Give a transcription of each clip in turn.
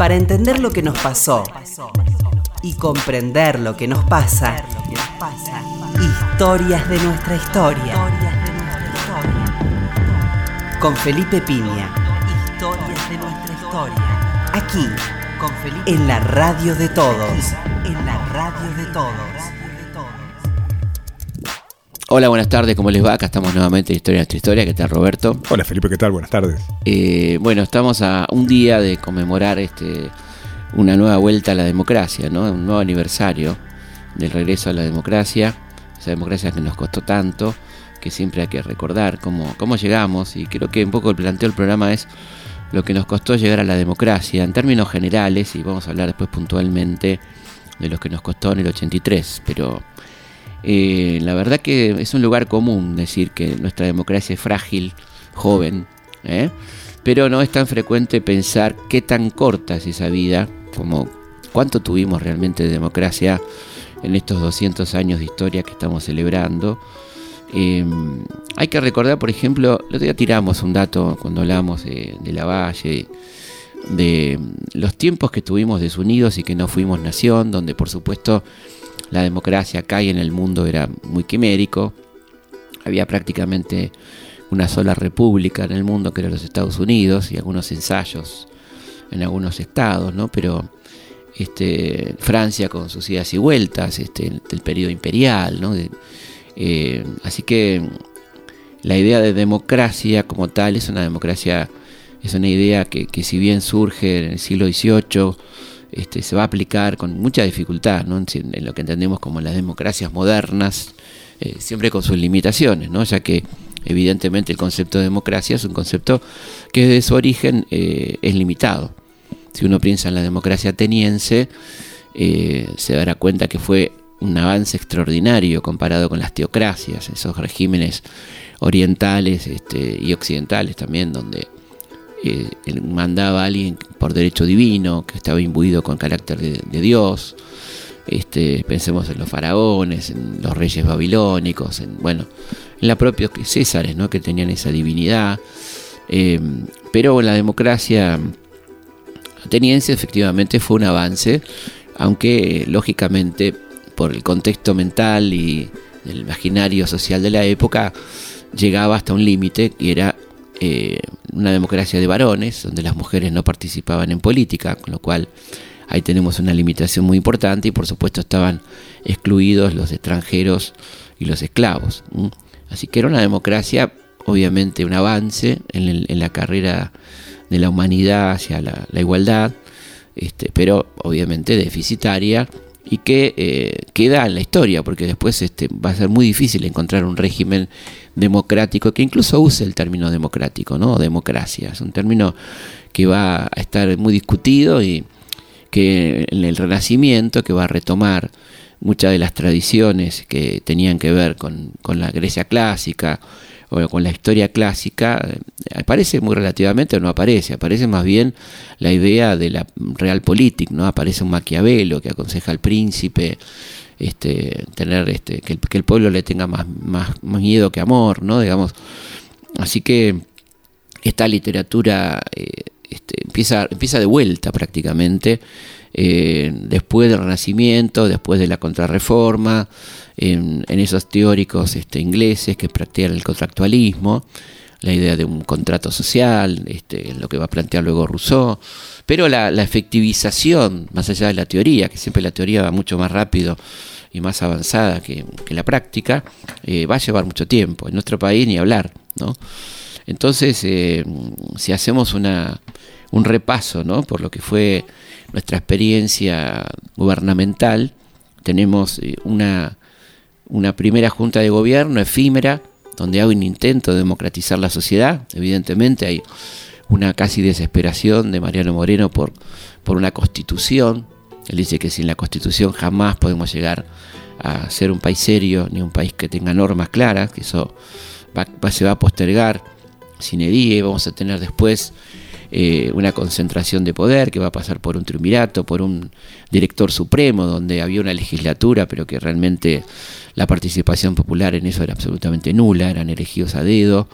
Para entender lo que nos pasó y comprender lo que nos pasa, historias de nuestra historia. Con Felipe Piña. Historias de nuestra historia. Aquí, con Felipe. En la radio de todos. En la radio de todos. Hola, buenas tardes, ¿cómo les va? Acá estamos nuevamente en Historia de nuestra historia. ¿Qué tal, Roberto? Hola, Felipe, ¿qué tal? Buenas tardes. Eh, bueno, estamos a un día de conmemorar este, una nueva vuelta a la democracia, ¿no? Un nuevo aniversario del regreso a la democracia, esa democracia que nos costó tanto, que siempre hay que recordar cómo, cómo llegamos, y creo que un poco el planteo del programa es lo que nos costó llegar a la democracia en términos generales, y vamos a hablar después puntualmente de lo que nos costó en el 83, pero eh, la verdad que es un lugar común decir que nuestra democracia es frágil, joven, ¿eh? pero no es tan frecuente pensar qué tan corta es esa vida, como cuánto tuvimos realmente de democracia en estos 200 años de historia que estamos celebrando. Eh, hay que recordar, por ejemplo, el otro día tiramos un dato cuando hablamos de, de la Valle, de los tiempos que tuvimos desunidos y que no fuimos nación, donde por supuesto la democracia acá y en el mundo era muy quimérico. Había prácticamente una sola república en el mundo que era los Estados Unidos y algunos ensayos en algunos estados, ¿no? Pero este, Francia con sus idas y vueltas, este, del periodo imperial, ¿no? Eh, así que la idea de democracia como tal es una democracia, es una idea que, que si bien surge en el siglo XVIII, este, se va a aplicar con mucha dificultad en, lo que entendemos como las democracias modernas, eh, siempre con sus limitaciones, ¿no? ya que evidentemente el concepto de democracia es un concepto que desde su origen eh, es limitado. Si uno piensa en la democracia ateniense, eh, se dará cuenta que fue un avance extraordinario comparado con las teocracias, esos regímenes orientales este, y occidentales también, donde eh, mandaba a alguien por derecho divino, que estaba imbuido con carácter de, Dios. Este, pensemos en los faraones, en los reyes babilónicos, en, bueno, en la propia Césares, ¿no? que tenían esa divinidad. Eh, pero la democracia ateniense efectivamente fue un avance, aunque lógicamente por el contexto mental y el imaginario social de la época llegaba hasta un límite y era eh, una democracia de varones, donde las mujeres no participaban en política, con lo cual ahí tenemos una limitación muy importante y por supuesto estaban excluidos los extranjeros y los esclavos. Así que era una democracia, obviamente un avance en, la carrera de la humanidad hacia la, igualdad, este, pero obviamente deficitaria y que eh, queda en la historia, porque después este, va a ser muy difícil encontrar un régimen democrático que incluso use el término democrático, ¿no? Democracia. Es un término que va a estar muy discutido y que en el Renacimiento, que va a retomar muchas de las tradiciones que tenían que ver con, con la Grecia clásica, o con la historia clásica, eh, aparece muy relativamente o no aparece, aparece más bien la idea de la realpolitik, ¿no? Aparece un Maquiavelo que aconseja al príncipe este, tener este, que, el, pueblo le tenga más, miedo que amor, ¿no? Digamos. Así que esta literatura eh, este, empieza, empieza de vuelta prácticamente. Eh, después del Renacimiento, después de la Contrarreforma, en, esos teóricos este, ingleses que practican el contractualismo, la idea de un contrato social, este, lo que va a plantear luego Rousseau, pero la, efectivización, más allá de la teoría, que siempre la teoría va mucho más rápido y más avanzada que, la práctica, eh, va a llevar mucho tiempo. En nuestro país ni hablar, ¿no? Entonces, eh, si hacemos una, un repaso ¿no? por lo que fue nuestra experiencia gubernamental, tenemos eh, una una primera junta de gobierno efímera, donde hay un intento de democratizar la sociedad. Evidentemente hay una casi desesperación de Mariano Moreno por, por una constitución. Él dice que sin la constitución jamás podemos llegar a ser un país serio, ni un país que tenga normas claras, que eso se va a postergar sin edie, vamos a tener después eh, una concentración de poder que va a pasar por un triunvirato, por un director supremo, donde había una legislatura, pero que realmente la participación popular en eso era absolutamente nula, eran elegidos a dedo.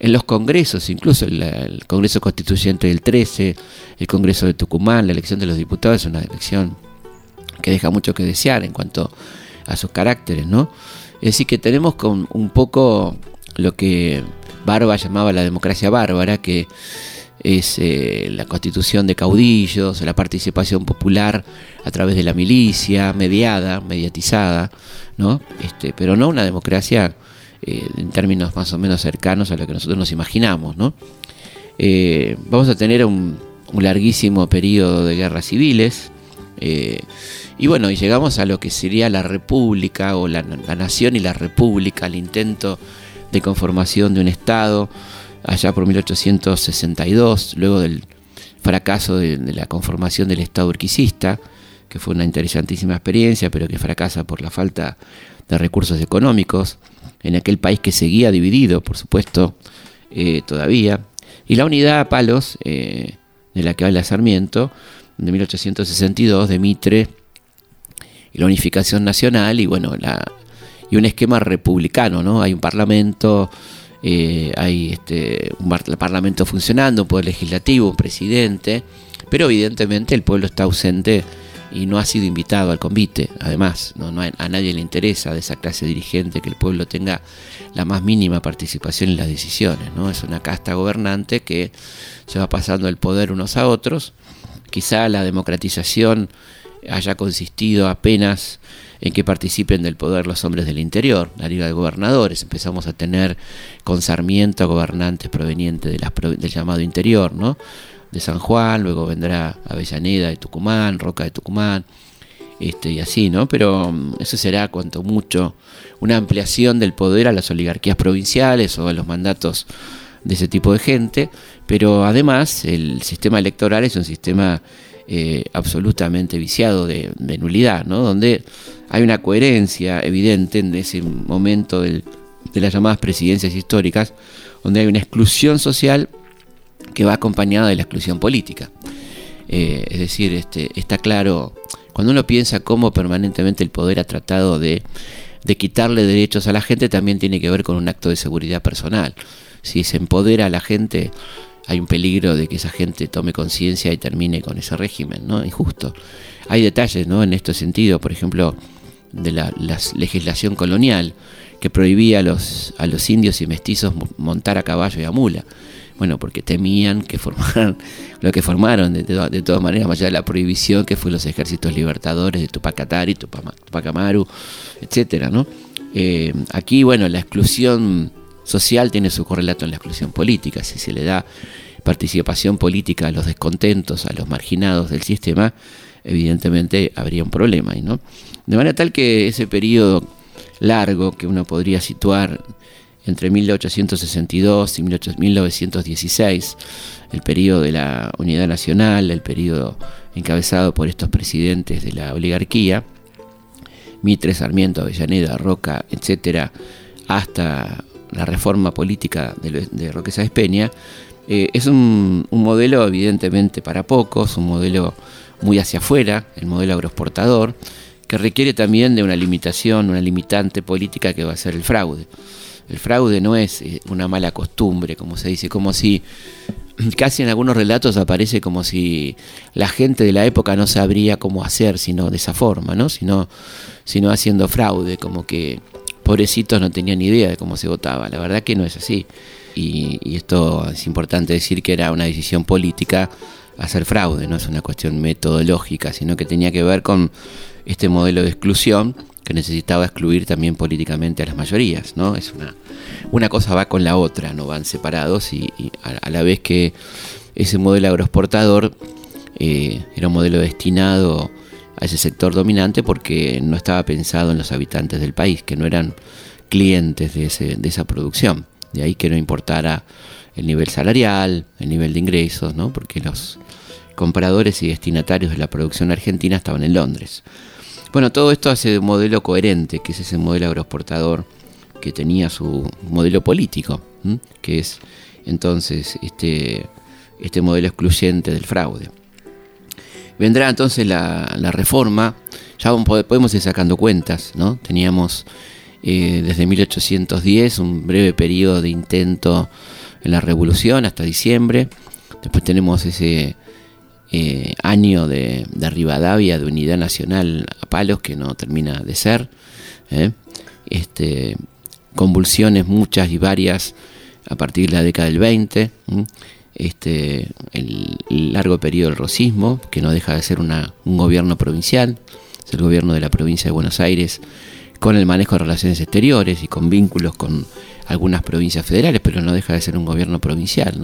en los congresos, incluso el, Congreso Constituyente del 13, el Congreso de Tucumán, la elección de los diputados es una elección que deja mucho que desear en cuanto a sus caracteres, ¿no? Es decir, que tenemos con un poco lo que Barba llamaba la democracia bárbara, que es eh, la constitución de caudillos, la participación popular a través de la milicia, mediada, mediatizada, ¿no? Este, pero no una democracia eh, en términos más o menos cercanos a lo que nosotros nos imaginamos, ¿no? Eh, vamos a tener un, larguísimo periodo de guerras civiles, y bueno, y llegamos a lo que sería la república o la, nación y la república, el intento de conformación de un Estado allá por 1862, luego del fracaso de, la conformación del Estado urquicista, que fue una interesantísima experiencia, pero que fracasa por la falta de recursos económicos, en aquel país que seguía dividido, por supuesto, eh, todavía, y la unidad a palos, eh, de la que habla Sarmiento, de 1862, de Mitre, y la unificación nacional y bueno, y un esquema republicano, ¿no? Hay un parlamento, eh, hay este, un parlamento funcionando, un poder legislativo, un presidente, pero evidentemente el pueblo está ausente y no ha sido invitado al convite. Además, no, a nadie le interesa de esa clase dirigente que el pueblo tenga la más mínima participación en las decisiones. ¿no? Es una casta gobernante que se va pasando el poder unos a otros. Quizá la democratización haya consistido apenas en que participen del poder los hombres del interior, la Liga de Gobernadores. Empezamos a tener con Sarmiento gobernantes provenientes de del llamado interior, ¿no? De San Juan, luego vendrá Avellaneda de Tucumán, Roca de Tucumán, este, y así, ¿no? Pero mm, eso será cuanto mucho una ampliación del poder a las oligarquías provinciales o a los mandatos de ese tipo de gente, pero además el sistema electoral es un sistema eh, absolutamente viciado de, nulidad, ¿no? donde hay una coherencia evidente en ese momento de las llamadas presidencias históricas, donde hay una exclusión social que va acompañada de la exclusión política. Eh, es decir, este, está claro, cuando uno piensa cómo permanentemente el poder ha tratado de, de quitarle derechos a la gente, también tiene que ver con un acto de seguridad personal. Si se empodera a la gente hay un peligro de que esa gente tome conciencia y termine con ese régimen, ¿no? Injusto. Hay detalles, ¿no? En este sentido, por ejemplo, de la, legislación colonial que prohibía a los, a los indios y mestizos montar a caballo y a mula. Bueno, porque temían que formaran lo que formaron, de, de, todas maneras, más allá de la prohibición que fue los ejércitos libertadores de Tupac Atari, Tupac Amaru, etcétera, ¿no? Eh, aquí, bueno, la exclusión social tiene su correlato en la exclusión política. Si se le da participación política a los descontentos, a los marginados del sistema, evidentemente habría un problema. ¿no? De manera tal que ese periodo largo que uno podría situar entre 1862 y 1916, el periodo de la unidad nacional, el periodo encabezado por estos presidentes de la oligarquía, Mitre, Sarmiento, Avellaneda, Roca, etcétera, hasta la reforma política de, Roque Sáez Peña, eh, es un, modelo evidentemente para pocos, un modelo muy hacia afuera, el modelo agroexportador, que requiere también de una limitación, una limitante política que va a ser el fraude. El fraude no es eh, una mala costumbre, como se dice, como si casi en algunos relatos aparece como si la gente de la época no sabría cómo hacer sino de esa forma, ¿no? Sino haciendo fraude, como que pobrecitos no tenían ni idea de cómo se votaba. La verdad que no es así. Y, esto es importante decir que era una decisión política hacer fraude, no es una cuestión metodológica, sino que tenía que ver con este modelo de exclusión que necesitaba excluir también políticamente a las mayorías, ¿no? Es una, una cosa va con la otra, no van separados y, a, la vez que ese modelo agroexportador eh, era un modelo destinado ese sector dominante porque no estaba pensado en los habitantes del país, que no eran clientes de, ese, de esa producción. De ahí que no importara el nivel salarial, el nivel de ingresos, ¿no? porque los compradores y destinatarios de la producción argentina estaban en Londres. Bueno, todo esto hace un modelo coherente, que es ese modelo agroexportador que tenía su modelo político, que es entonces este, este modelo excluyente del fraude. Vendrá entonces la, reforma, ya podemos ir sacando cuentas, ¿no? Teníamos eh, desde 1810 un breve periodo de intento en la revolución hasta diciembre. Después tenemos ese eh, año de, de, Rivadavia, de unidad nacional a palos, que no termina de ser. ¿eh? Este, convulsiones muchas y varias a partir de la década del 20. Este, el, largo periodo del rosismo, que no deja de ser una, un gobierno provincial, es el gobierno de la provincia de Buenos Aires, con el manejo de relaciones exteriores y con vínculos con algunas provincias federales, pero no deja de ser un gobierno provincial.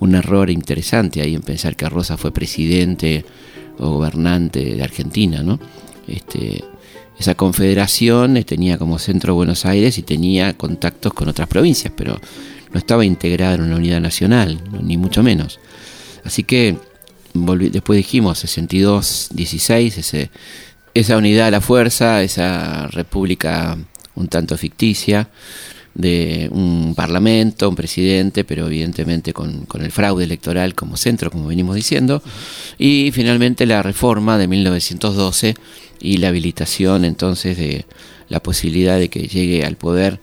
un error interesante ahí en pensar que Rosa fue presidente o gobernante de Argentina. ¿no? Este, esa confederación tenía como centro Buenos Aires y tenía contactos con otras provincias, pero no estaba integrada en una unidad nacional, ni mucho menos. Así que después dijimos 62, 16, ese, esa unidad a la fuerza, esa república un tanto ficticia, de un parlamento, un presidente, pero evidentemente con, con, el fraude electoral como centro, como venimos diciendo, y finalmente la reforma de 1912 y la habilitación entonces de la posibilidad de que llegue al poder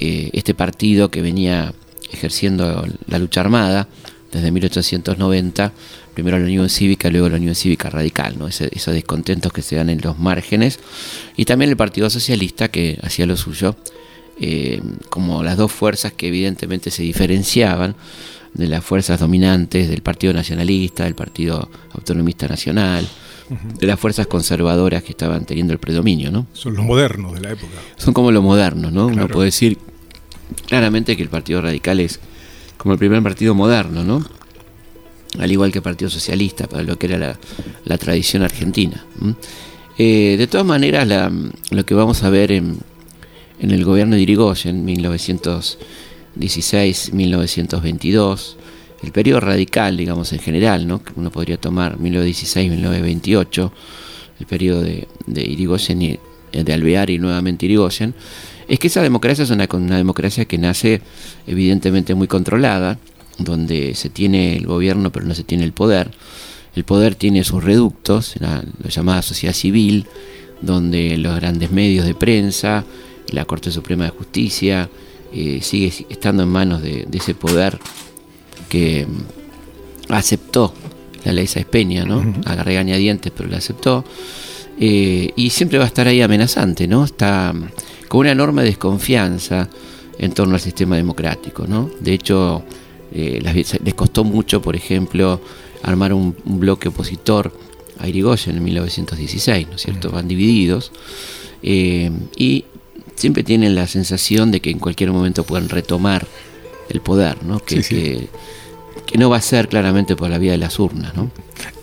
eh, este partido que venía ejerciendo la lucha armada desde 1890, primero la Unión Cívica, luego la Unión Cívica Radical, ¿no? esos descontentos que se dan en los márgenes, y también el Partido Socialista que hacía lo suyo, eh, como las dos fuerzas que evidentemente se diferenciaban de las fuerzas dominantes del Partido Nacionalista, del Partido Autonomista Nacional, de las fuerzas conservadoras que estaban teniendo el predominio, ¿no? Son los modernos de la época. Son como los modernos, ¿no? Uno puede decir claramente que el Partido Radical es como el primer partido moderno, ¿no? Al igual que el Partido Socialista, para lo que era la, tradición argentina. Eh, de todas maneras, lo que vamos a ver en, el gobierno de Irigoyen, 1916-1922, el periodo radical, digamos, en general, ¿no? uno podría tomar 1916-1928, el periodo de, de Irigoyen y de Alvear y nuevamente Irigoyen, es que esa democracia es una, una, democracia que nace evidentemente muy controlada, donde se tiene el gobierno pero no se tiene el poder. El poder tiene sus reductos, la, llamada sociedad civil, donde los grandes medios de prensa, la Corte Suprema de Justicia, eh, sigue estando en manos de, de ese poder que mm, aceptó la ley Sáez Peña, ¿no? A regañadientes, pero la aceptó. Eh, y siempre va a estar ahí amenazante, ¿no? Está con una enorme desconfianza en torno al sistema democrático, ¿no? De hecho, eh, les costó mucho, por ejemplo, armar un, bloque opositor a Irigoyen en 1916, ¿no es cierto? Van divididos eh, y siempre tienen la sensación de que en cualquier momento pueden retomar el poder, ¿no? Que, que que no va a ser claramente por la vía de las urnas, ¿no?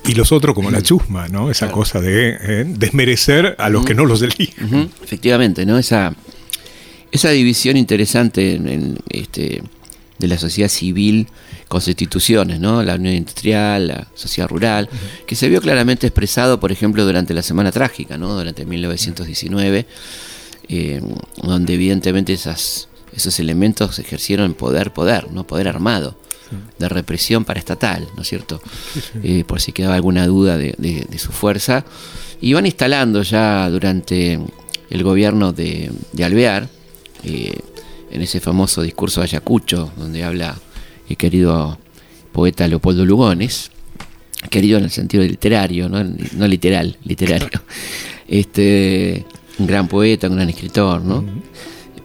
Y los otros como la chusma, ¿no? Esa cosa de eh, desmerecer a los que no los eligen. Efectivamente, ¿no? Esa, esa división interesante en, este, de la sociedad civil con sus instituciones, ¿no? La Unión Industrial, la sociedad rural, que se vio claramente expresado, por ejemplo, durante la Semana Trágica, ¿no? Durante 1919, eh, donde evidentemente esas, esos elementos ejercieron poder, poder, ¿no? Poder armado de represión paraestatal, ¿no es cierto? Eh, por si quedaba alguna duda de, su fuerza. Y van instalando ya durante el gobierno de, Alvear, eh, en ese famoso discurso de Ayacucho, donde habla el querido poeta Leopoldo Lugones, querido en el sentido literario, no, no literal, literario. Este, un gran poeta, un gran escritor, ¿no?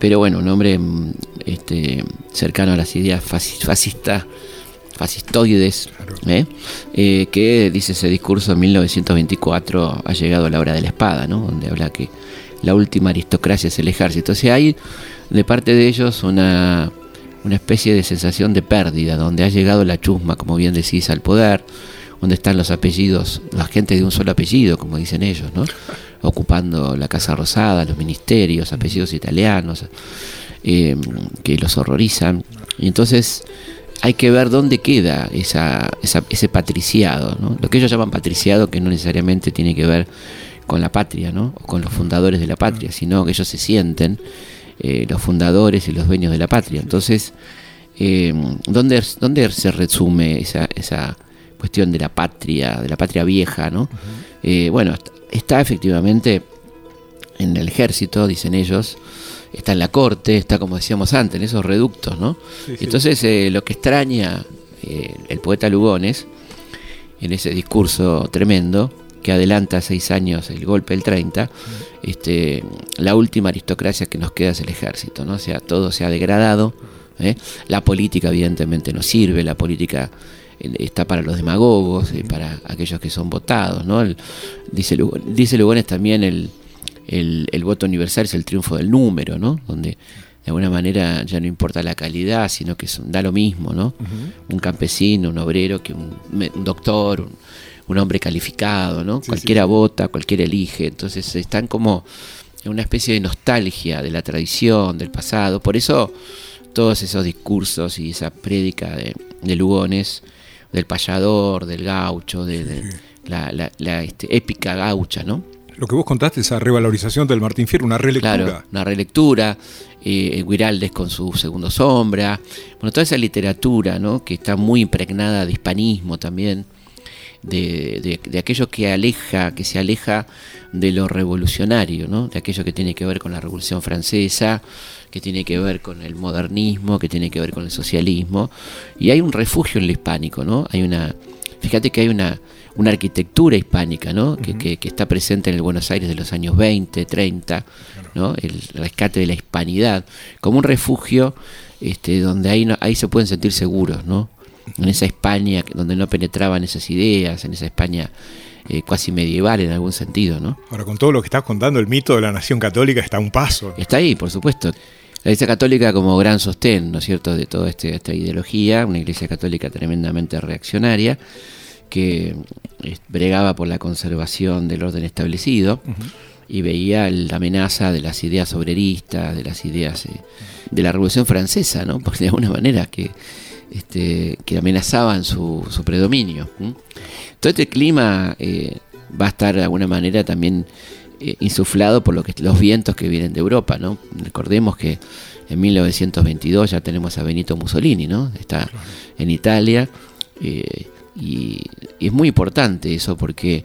Pero bueno, un hombre mm, este, cercano a las ideas fascistas, fascistoides, ¿eh? Eh, que dice ese discurso en 1924 ha llegado a la hora de la espada, ¿no? donde habla que la última aristocracia es el ejército. O sea, hay de parte de ellos una, una especie de sensación de pérdida, donde ha llegado la chusma, como bien decís, al poder, donde están los apellidos, la gente de un solo apellido, como dicen ellos, ¿no? ocupando la Casa Rosada, los ministerios, apellidos italianos, eh, que los horrorizan. Y entonces hay que ver dónde queda esa, ese patriciado, ¿no? lo que ellos llaman patriciado, que no necesariamente tiene que ver con la patria, ¿no? o con los fundadores de la patria, sino que ellos se sienten eh, los fundadores y los dueños de la patria. Entonces, eh, ¿dónde, ¿dónde se resume esa, esa cuestión de la patria, de la patria vieja? ¿no? bueno, está efectivamente en el ejército, dicen ellos, está en la corte, está como decíamos antes, en esos reductos, ¿no? Entonces eh, lo que extraña eh, el poeta Lugones, en ese discurso tremendo, que adelanta seis años el golpe del 30, este, la última aristocracia que nos queda es el ejército, ¿no? O sea, todo se ha degradado, ¿eh? la política evidentemente no sirve, la política está para los demagogos, para aquellos que son votados, ¿no? dice, dice Lugones también el, el, voto universal es el triunfo del número, ¿no? Donde de alguna manera ya no importa la calidad, sino que da lo mismo, ¿no? Un campesino, un obrero, que un, doctor, un, hombre calificado, ¿no? cualquiera vota, cualquiera elige. Entonces están como en una especie de nostalgia de la tradición, del pasado. Por eso todos esos discursos y esa prédica de, Lugones, del payador, del gaucho, de, la, este, épica gaucha, ¿no? Lo que vos contaste, esa revalorización del Martín Fierro, una relectura. Claro, una relectura. Eh, Guiraldes con su segundo sombra. Bueno, toda esa literatura, ¿no? Que está muy impregnada de hispanismo también. De, aquello que aleja, que se aleja de lo revolucionario, ¿no? de aquello que tiene que ver con la Revolución Francesa, que tiene que ver con el modernismo, que tiene que ver con el socialismo, y hay un refugio en lo hispánico, ¿no? Hay una, fíjate que hay una, una arquitectura hispánica, ¿no? que, está presente en el Buenos Aires de los años 20, 30, ¿no? el rescate de la hispanidad, como un refugio este, donde ahí, ahí se pueden sentir seguros, ¿no? En esa España donde no penetraban esas ideas, en esa España eh, casi medieval en algún sentido. ¿no? Ahora, con todo lo que estás contando, el mito de la nación católica está a un paso. Está ahí, por supuesto. La Iglesia Católica como gran sostén, ¿no es cierto?, de toda este, esta ideología, una Iglesia Católica tremendamente reaccionaria, que eh, bregaba por la conservación del orden establecido y veía la amenaza de las ideas obreristas, de las ideas eh, de la Revolución Francesa, ¿no? porque de alguna manera que, este, que amenazaban su, su predominio. Todo este clima eh, va a estar de alguna manera también insuflado por lo que, los vientos que vienen de Europa. ¿no? Recordemos que en 1922 ya tenemos a Benito Mussolini, ¿no? está en Italia. Y, es muy importante eso porque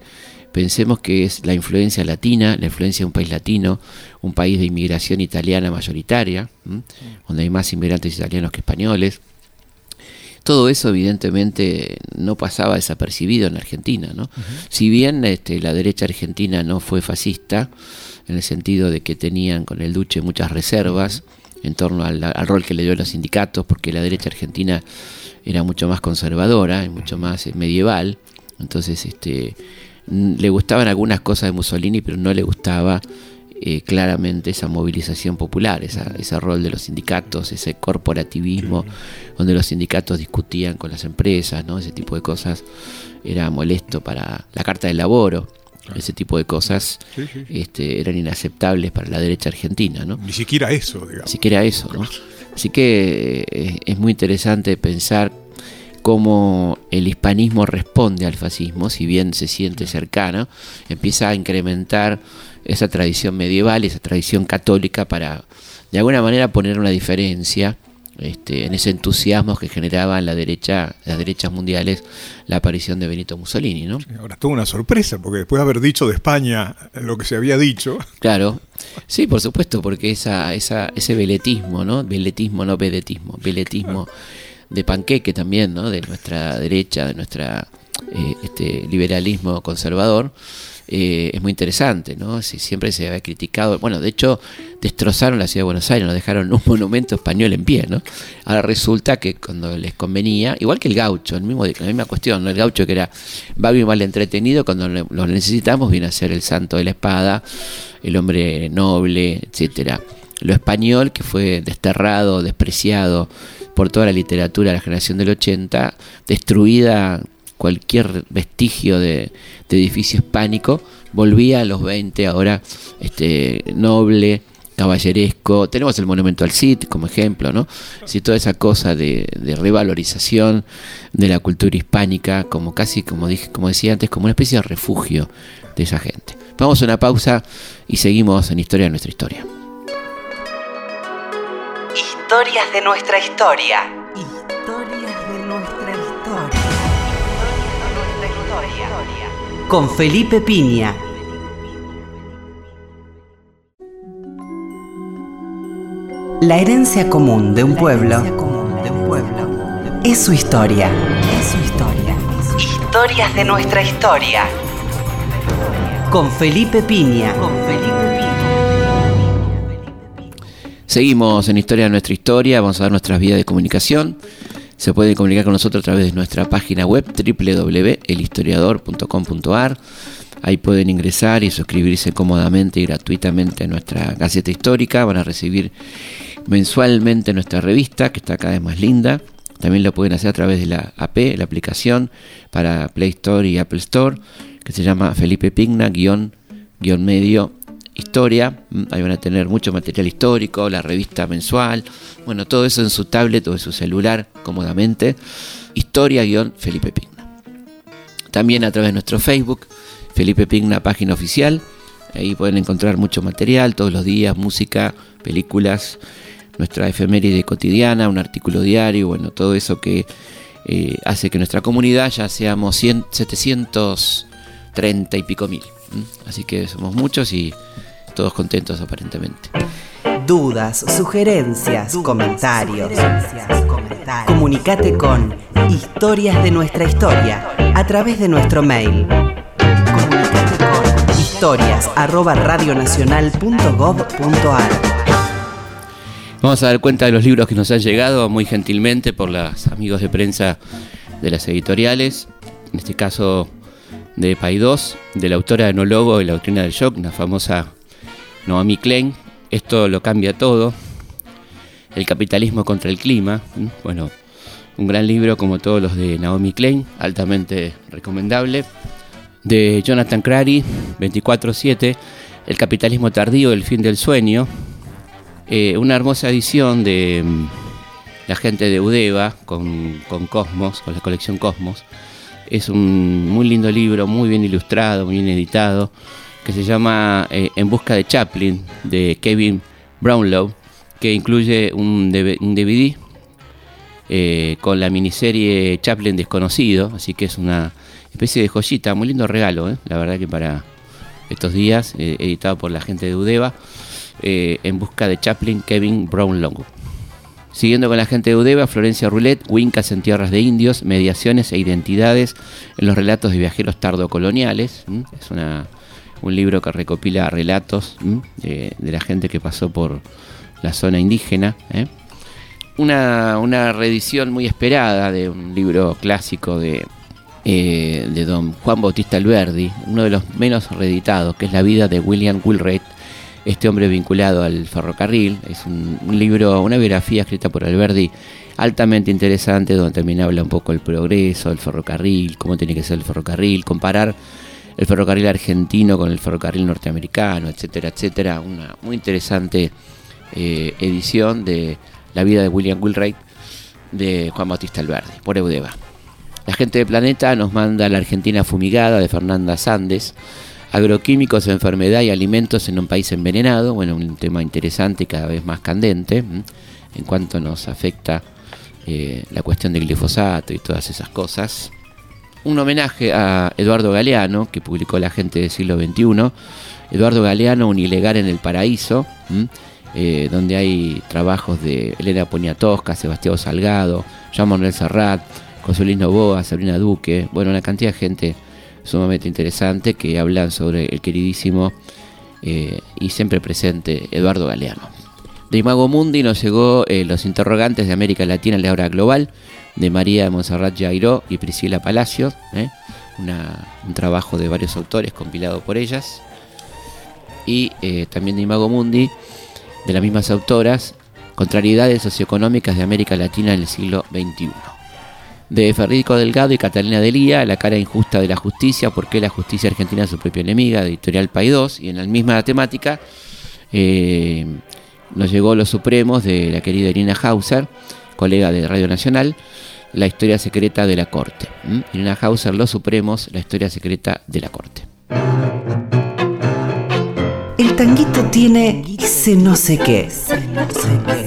pensemos que es la influencia latina, la influencia de un país latino, un país de inmigración italiana mayoritaria, donde hay más inmigrantes italianos que españoles. Todo eso evidentemente no pasaba desapercibido en Argentina. ¿no? Si bien este, la derecha argentina no fue fascista, en el sentido de que tenían con el Duce muchas reservas en torno al, al rol que le dio a los sindicatos, porque la derecha argentina era mucho más conservadora y mucho más eh, medieval. Entonces, este, le gustaban algunas cosas de Mussolini, pero no le gustaba eh, claramente esa movilización popular, ese rol de los sindicatos, ese corporativismo, donde los sindicatos discutían con las empresas, ¿no? ese tipo de cosas era molesto para la carta del laboro. Ese tipo de cosas Este, eran inaceptables para la derecha argentina. ¿no? Ni siquiera eso, digamos. Ni siquiera eso. ¿no? Así que eh, es muy interesante pensar cómo el hispanismo responde al fascismo, si bien se siente cercano, empieza a incrementar esa tradición medieval, esa tradición católica para de alguna manera poner una diferencia este, en ese entusiasmo que generaba en la derecha, las derechas mundiales la aparición de Benito Mussolini. ¿no? ahora tuvo una sorpresa, porque después de haber dicho de España lo que se había dicho. Claro, sí, por supuesto, porque esa, esa, ese veletismo, ¿no? Veletismo, no vedetismo, veletismo de panqueque también, ¿no? De nuestra derecha, de nuestra eh, este liberalismo conservador eh, es muy interesante, ¿no? Si siempre se había criticado, bueno, de hecho destrozaron la ciudad de Buenos Aires, nos dejaron un monumento español en pie, ¿no? Ahora resulta que cuando les convenía, igual que el gaucho, el mismo, la misma cuestión, ¿no? El gaucho que era vago y mal entretenido, cuando lo necesitamos viene a ser el santo de la espada, el hombre noble, etcétera. Lo español que fue desterrado, despreciado por toda la literatura de la generación del 80, destruida cualquier vestigio de, edificio hispánico, volvía a los 20, ahora este, noble, caballeresco. Tenemos el monumento al Cid como ejemplo, ¿no? Si toda esa cosa de, revalorización de la cultura hispánica, como casi, como dije, como decía antes, como una especie de refugio de esa gente. Vamos a una pausa y seguimos en Historia de nuestra historia. Historias de nuestra historia. Historias de nuestra con Felipe Piña. La herencia común de un pueblo es su historia. Es su historia. Historias de nuestra historia. Con Felipe Piña. Con Felipe Seguimos en Historia de nuestra historia, vamos a dar nuestras vías de comunicación. Se puede comunicar con nosotros a través de nuestra página web www.elhistoriador.com.ar. Ahí pueden ingresar y suscribirse cómodamente y gratuitamente a nuestra Gaceta Histórica. Van a recibir mensualmente nuestra revista, que está cada vez más linda. También lo pueden hacer a través de la AP, la aplicación para Play Store y Apple Store, que se llama Felipe Pigna, guion, guion medio, historia. Mm, ahí van a tener mucho material histórico, la revista mensual, bueno, todo eso en su tablet o en su celular cómodamente. Historia, guion, Felipe Pigna. También a través de nuestro Facebook, Felipe Pigna, página oficial. Ahí pueden encontrar mucho material todos los días, música, películas, nuestra efeméride cotidiana, un artículo diario, bueno, todo eso que eh, hace que nuestra comunidad ya seamos 730 y pico mil. Así que somos muchos y todos contentos aparentemente. Dudas, sugerencias, comentarios. Comunicate con Historias de nuestra historia a través de nuestro mail. Comunicate con historias@radionacional.gov.ar. Vamos a dar cuenta de los libros que nos han llegado muy gentilmente por los amigos de prensa de las editoriales. En este caso de Paidós, de la autora de Enólogo y la doctrina del shock, la famosa Naomi Klein. Esto lo cambia todo. El capitalismo contra el clima. Bueno, un gran libro como todos los de Naomi Klein, altamente recomendable. De Jonathan Crary, 24-7, El capitalismo tardío, el fin del sueño, eh, una hermosa edición de mm, la gente de Udeva con, Cosmos, con la colección Cosmos. Es un muy lindo libro, muy bien ilustrado, muy bien editado, que se llama eh, En busca de Chaplin, de Kevin Brownlow, que incluye un, DVD eh, con la miniserie Chaplin Desconocido, así que es una especie de joyita, muy lindo regalo, la verdad que para estos días, editado por la gente de Udeva. Eh, en busca de Chaplin, Kevin Brownlow. Siguiendo con la gente de Udeva, Florencia Roulette, Wincas en tierras de indios, mediaciones e identidades en los relatos de viajeros tardocoloniales. Es un libro que recopila relatos de, la gente que pasó por la zona indígena. ¿eh? Una, una, reedición muy esperada de un libro clásico de, eh, de don Juan Bautista Alberdi, uno de los menos reeditados, que es La vida de William Wilrate este hombre vinculado al ferrocarril. Es un, libro, una biografía escrita por Alberdi altamente interesante, donde también habla un poco del progreso, del ferrocarril, cómo tiene que ser el ferrocarril, comparar el ferrocarril argentino con el ferrocarril norteamericano, etcétera, etcétera. Una muy interesante eh, edición de la vida de William Wilwright de Juan Bautista Alberdi, por Eudeva. La gente de Planeta nos manda la Argentina fumigada de Fernanda Sandes agroquímicos, enfermedad y alimentos en un país envenenado. Bueno, un tema interesante y cada vez más candente en cuanto nos afecta eh, la cuestión del glifosato y todas esas cosas. Un homenaje a Eduardo Galeano, que publicó La gente del siglo XXI. Eduardo Galeano, un ilegal en el paraíso, eh, donde hay trabajos de Elena Poniatosca, Sebastián Salgado, Jean Manuel Serrat, José Luis Novoa, Sabrina Duque, bueno, una cantidad de gente sumamente interesante que hablan sobre el queridísimo eh, y siempre presente Eduardo Galeano. De Imago Mundi nos llegó eh, Los interrogantes de América Latina en la hora global de María Monserrat Jairó y Priscila Palacios, eh, un trabajo de varios autores compilado por ellas. Y también de Imago Mundi, de las mismas autoras, Contrariedades socioeconómicas de América Latina en el siglo XXI de Federico Delgado y Catalina Delía, La cara injusta de la justicia, por qué la justicia argentina es su propia enemiga, de Editorial 2, y en la misma temática eh, nos llegó Los Supremos de la querida Irina Hauser, colega de Radio Nacional, La historia secreta de la Corte. Irina Hauser, Los Supremos, La historia secreta de la Corte. El tanguito tiene ese no sé qué.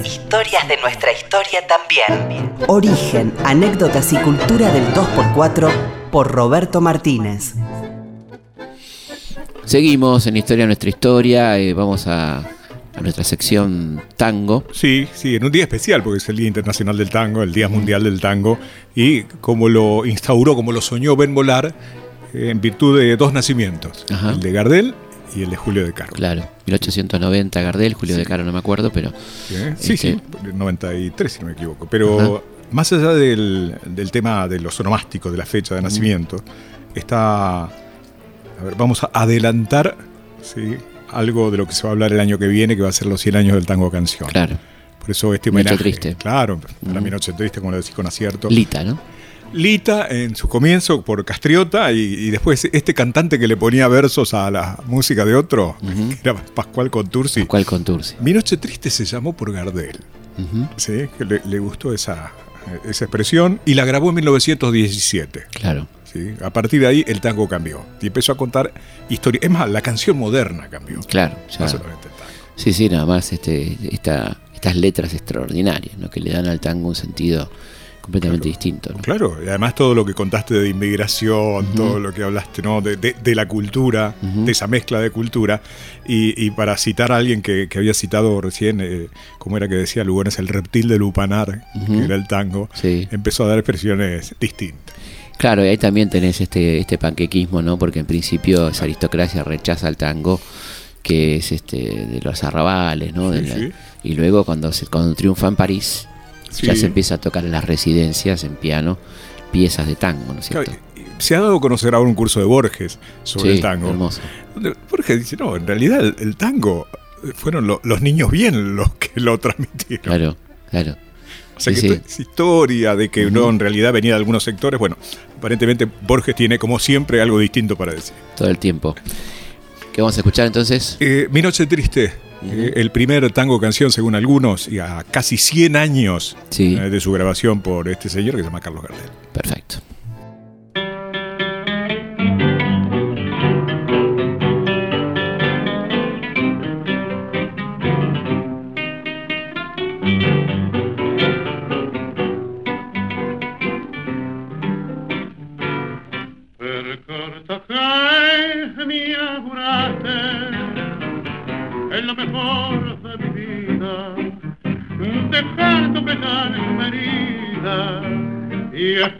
Historias de nuestra historia también. Origen, anécdotas y cultura del 2x4 por Roberto Martínez. Seguimos en Historia de nuestra historia. Eh, vamos a a nuestra sección tango. Sí, sí, en un día especial, porque es el Día Internacional del Tango, el Día Mundial del Tango, y como lo instauró, como lo soñó Ben Volar, en virtud de dos nacimientos, Ajá. el de Gardel y el de Julio de Caro. Claro, 1890 Gardel, Julio de Caro no me acuerdo, pero ¿Eh? Sí, Este- sí, 93 si no me equivoco. Pero Ajá. más allá del, del tema de los onomásticos, de la fecha de nacimiento, está... A ver, vamos a adelantar ¿sí? Algo de lo que se va a hablar el año que viene, que va a ser los 100 años del tango canción. claro, Por eso este Noche homenaje. triste. Claro, para mi noche triste, como lo decís con acierto. Lita, ¿no? Lita en su comienzo por Castriota y, y después este cantante que le ponía versos a la música de otro, Ujú. que era Pascual Contursi. ¿Cuál conturce? Mi noche triste se llamó por Gardel. ¿sí? que le, le gustó esa, esa expresión y la grabó en 1917. Claro, ¿sí? A partir de ahí el tango cambió y empezó a contar historias. Es más, la canción moderna cambió. claro. ya. No solamente el tango. Sí, sí, nada más este, esta, estas letras extraordinarias, ¿no? que le dan al tango un sentido completamente distinto. ¿no? Claro, y además todo lo que contaste de inmigración, todo lo que hablaste ¿no? de, de- de la cultura, de esa mezcla de cultura. Y, y para citar a alguien que, que había citado recién, eh, como era que decía Lugones, el reptil de Lupanar, que era el tango, Sí. empezó a dar expresiones distintas. Claro, y ahí también tenés este, este panquequismo, ¿no? Porque en principio esa aristocracia rechaza el tango, que es este de los arrabales, ¿no? De Sí, la- sí. Y luego cuando se cuando triunfa en París, Sí. ya se empieza a tocar en las residencias, en piano, piezas de tango, ¿no es cierto? se ha dado a conocer ahora un curso de Borges sobre el tango. hermoso. Borges dice, no, en realidad el, el tango fueron lo- los niños bien los que lo transmitieron. Claro, claro. O sea Sí, que sí. esto es historia de que no en realidad venía de algunos sectores. Bueno, aparentemente Borges tiene como siempre algo distinto para decir. Todo el tiempo. ¿Qué vamos a escuchar entonces? Eh, Mi Noche Triste, eh, el primer tango canción según algunos, y a casi 100 años Sí. eh, de su grabación por este señor que se llama Carlos Gardel. Perfecto.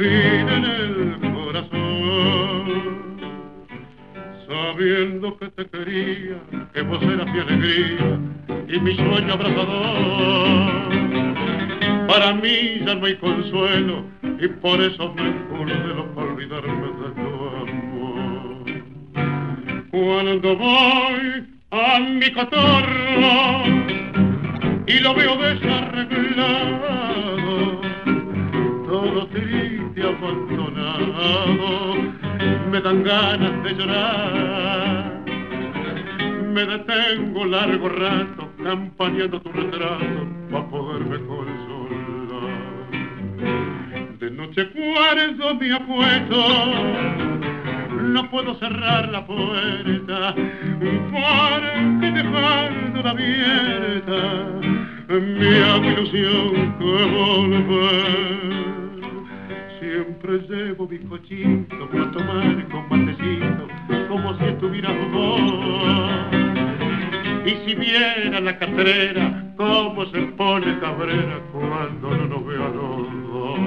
Espina en el corazón sabiendo que te quería que vos eras mi alegría y mi sueño abrazador para mí ya no hay consuelo y por eso me encurdelo para olvidarme de tu amor. Largo rato campaneando tu retrato para poderme consolar. De noche cuarzo me apuesto, no puedo cerrar la puerta porque dejando abierta mi hago ilusión que volver. Siempre llevo mi cochito para tomar con matecito como si estuviera vos. Si viera la catrera, cómo se pone cabrera cuando no nos ve a los dos.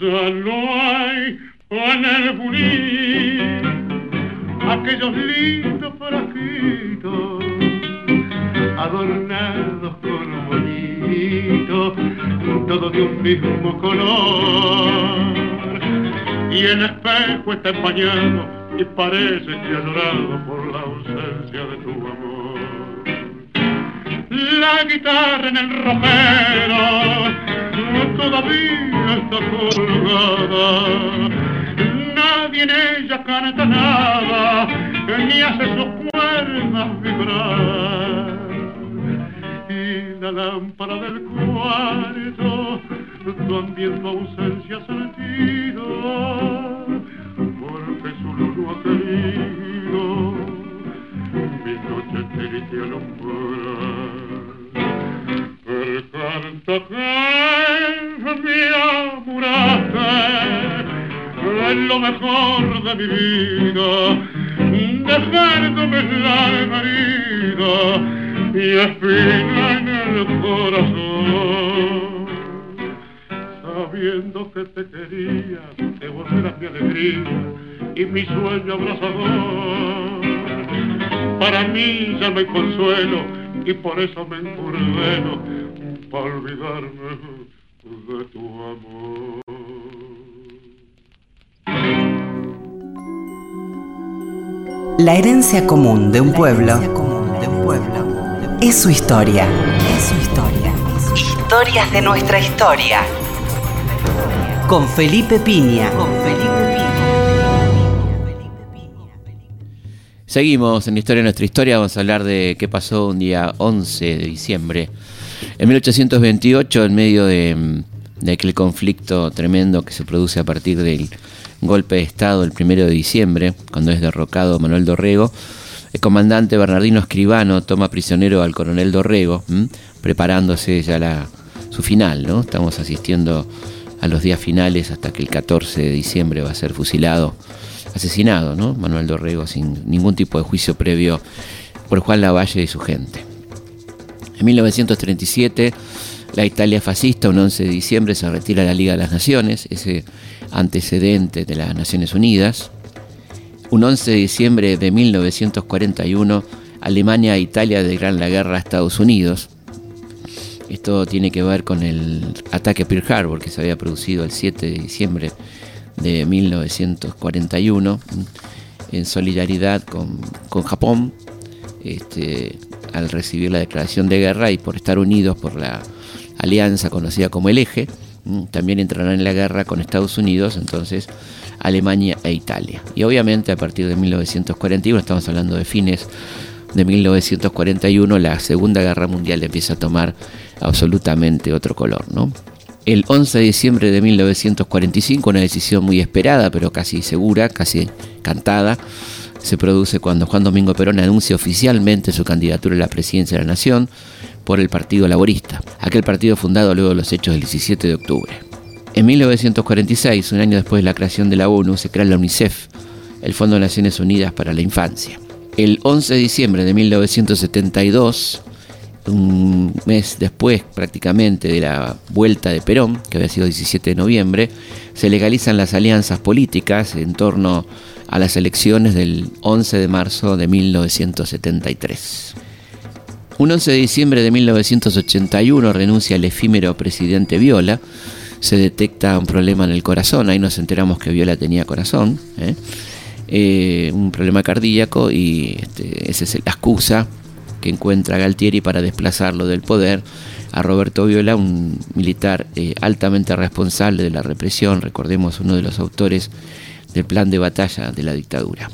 Ya no hay en el bulín aquellos lindos frasquitos adornados con bonitos, todos de un mismo color. Y el espejo está empañado y parece que ha llorado de tu amor. La guitarra en el ropero todavía está colgada. Nadie en ella canta nada, ni hace sus cuerdas vibrar. Y la lámpara del cuarto también tu ausencia sentido, porque su luz no ha querido noche triste alumbrar. Per Cartagena mi amuraste, es lo mejor de mi vida, dejándome la herida y espina en el corazón. Sabiendo que te quería, te volverás mi alegría y mi sueño abrazador. Para mí ya no hay consuelo y por eso me encurdeno para olvidarme de tu amor. La herencia común de un pueblo es su historia. Es su historia. Historias de nuestra historia. Con Felipe Piña. Con Felipe Seguimos en Historia de nuestra historia. Vamos a hablar de qué pasó un día 11 de diciembre. En 1828, en medio de, de aquel conflicto tremendo que se produce a partir del golpe de Estado el 1 de diciembre, cuando es derrocado Manuel Dorrego, el comandante Bernardino Escribano toma prisionero al coronel Dorrego, preparándose ya la, su final. ¿no? Estamos asistiendo a los días finales hasta que el 14 de diciembre va a ser fusilado, asesinado, ¿no? Manuel Dorrego sin ningún tipo de juicio previo por Juan Lavalle y su gente. En 1937, la Italia fascista, un 11 de diciembre, se retira de la Liga de las Naciones, ese antecedente de las Naciones Unidas. Un 11 de diciembre de 1941, Alemania e Italia declaran la guerra a Estados Unidos. Esto tiene que ver con el ataque a Pearl Harbor que se había producido el 7 de diciembre de 1941 en solidaridad con, con Japón este, al recibir la declaración de guerra y por estar unidos por la alianza conocida como el eje, también entrarán en la guerra con Estados Unidos, entonces Alemania e Italia. Y obviamente a partir de 1941, estamos hablando de fines de 1941, la Segunda Guerra Mundial empieza a tomar absolutamente otro color. ¿no? El 11 de diciembre de 1945, una decisión muy esperada, pero casi segura, casi cantada, se produce cuando Juan Domingo Perón anuncia oficialmente su candidatura a la presidencia de la Nación por el Partido Laborista, aquel partido fundado luego de los hechos del 17 de octubre. En 1946, un año después de la creación de la ONU, se crea la UNICEF, el Fondo de Naciones Unidas para la Infancia. El 11 de diciembre de 1972, un mes después prácticamente de la vuelta de Perón, que había sido 17 de noviembre, se legalizan las alianzas políticas en torno a las elecciones del 11 de marzo de 1973. Un 11 de diciembre de 1981 renuncia el efímero presidente Viola, se detecta un problema en el corazón, ahí nos enteramos que Viola tenía corazón, ¿eh? Eh, un problema cardíaco y este, esa es la excusa que encuentra Galtieri para desplazarlo del poder a Roberto Viola, un militar eh, altamente responsable de la represión, recordemos uno de los autores del plan de batalla de la dictadura.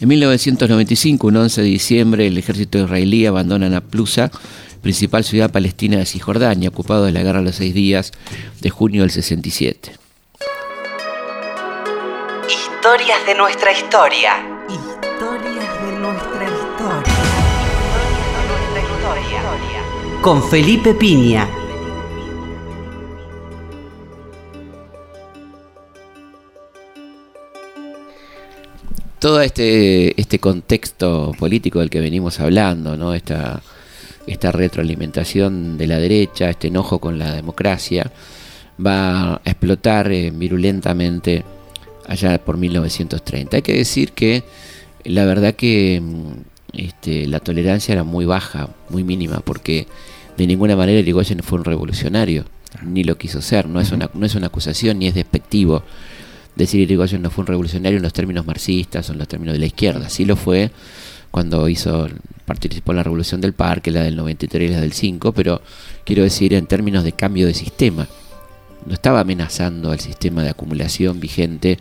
En 1995, un 11 de diciembre, el ejército israelí abandona Naplusa, principal ciudad palestina de Cisjordania, ocupado de la guerra de los seis días de junio del 67. Historias de nuestra historia. Con Felipe Piña. todo este, este contexto político del que venimos hablando, ¿no? esta, esta retroalimentación de la derecha, este enojo con la democracia, va a explotar eh, virulentamente allá por 1930. Hay que decir que la verdad que mm, este, la tolerancia era muy baja, muy mínima, porque de ninguna manera Irigoyen fue un revolucionario, ni lo quiso ser, no es una, no es una acusación ni es despectivo decir Irigoyen no fue un revolucionario en los términos marxistas o en los términos de la izquierda. Sí lo fue cuando hizo participó en la revolución del parque, la del 93 y la del 5, pero quiero decir en términos de cambio de sistema. No estaba amenazando al sistema de acumulación vigente,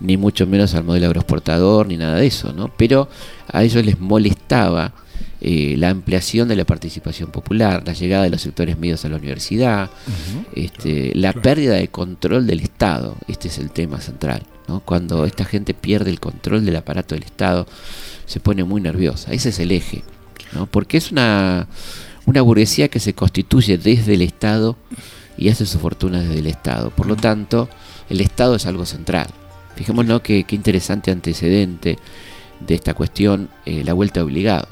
ni mucho menos al modelo agroexportador, ni nada de eso, ¿no? Pero a ellos les molestaba eh, la ampliación de la participación popular, la llegada de los sectores medios a la universidad, este, la pérdida de control del Estado, este es el tema central. ¿no? Cuando esta gente pierde el control del aparato del Estado, se pone muy nerviosa. Ese es el eje, ¿no? porque es una, una burguesía que se constituye desde el Estado y hace su fortuna desde el Estado. Por lo tanto, el Estado es algo central. Fijémonos que qué interesante antecedente de esta cuestión, eh, la vuelta obligada.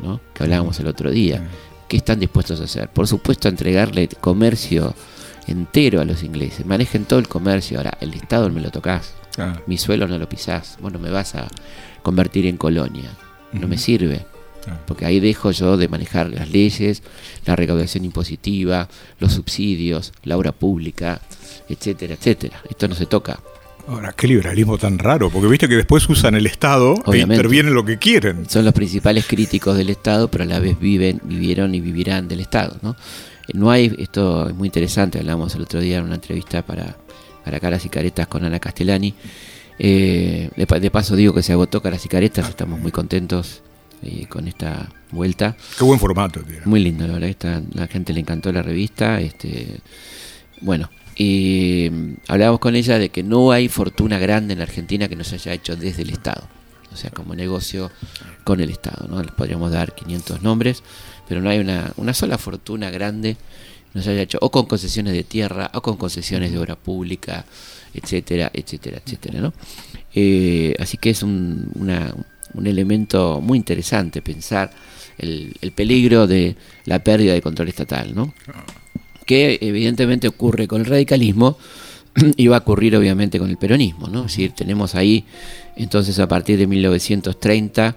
¿no? que hablábamos el otro día. ¿Qué están dispuestos a hacer? Por supuesto, a entregarle comercio entero a los ingleses. Manejen todo el comercio. Ahora, el Estado me lo tocas. Ah, Mi suelo no lo pisás. Vos no me vas a convertir en colonia. No me sirve. Ah. Porque ahí dejo yo de manejar las leyes, la recaudación impositiva, los subsidios, la obra pública, etcétera, etcétera. Esto no se toca. Ahora, qué liberalismo tan raro, porque viste que después usan el Estado e intervienen lo que quieren. Son los principales críticos del Estado, pero a la vez viven, vivieron y vivirán del Estado. ¿no? Eh, No hay, esto es muy interesante, hablamos el otro día en una entrevista para, para Caras y Caretas con Ana Castellani. Eh, de, de paso digo que se agotó Caras y Caretas, estamos muy contentos eh, con esta vuelta. Qué buen formato. Muy lindo, la verdad, esta, la gente le encantó la revista. Este, bueno, y mm, hablábamos con ella de que no hay fortuna grande en Argentina que no se haya hecho desde el Estado. O sea, como negocio con el Estado, ¿no? Les podríamos dar 500 nombres, pero no hay una, una sola fortuna grande no se haya hecho o con concesiones de tierra o con concesiones de obra pública, etcétera, etcétera, etcétera, ¿no? Eh, así que es un, una- un elemento muy interesante pensar el, el peligro de la pérdida de control estatal, ¿no? que evidentemente ocurre con el radicalismo y va a ocurrir obviamente con el peronismo, ¿no? Es decir, tenemos ahí entonces a partir de 1930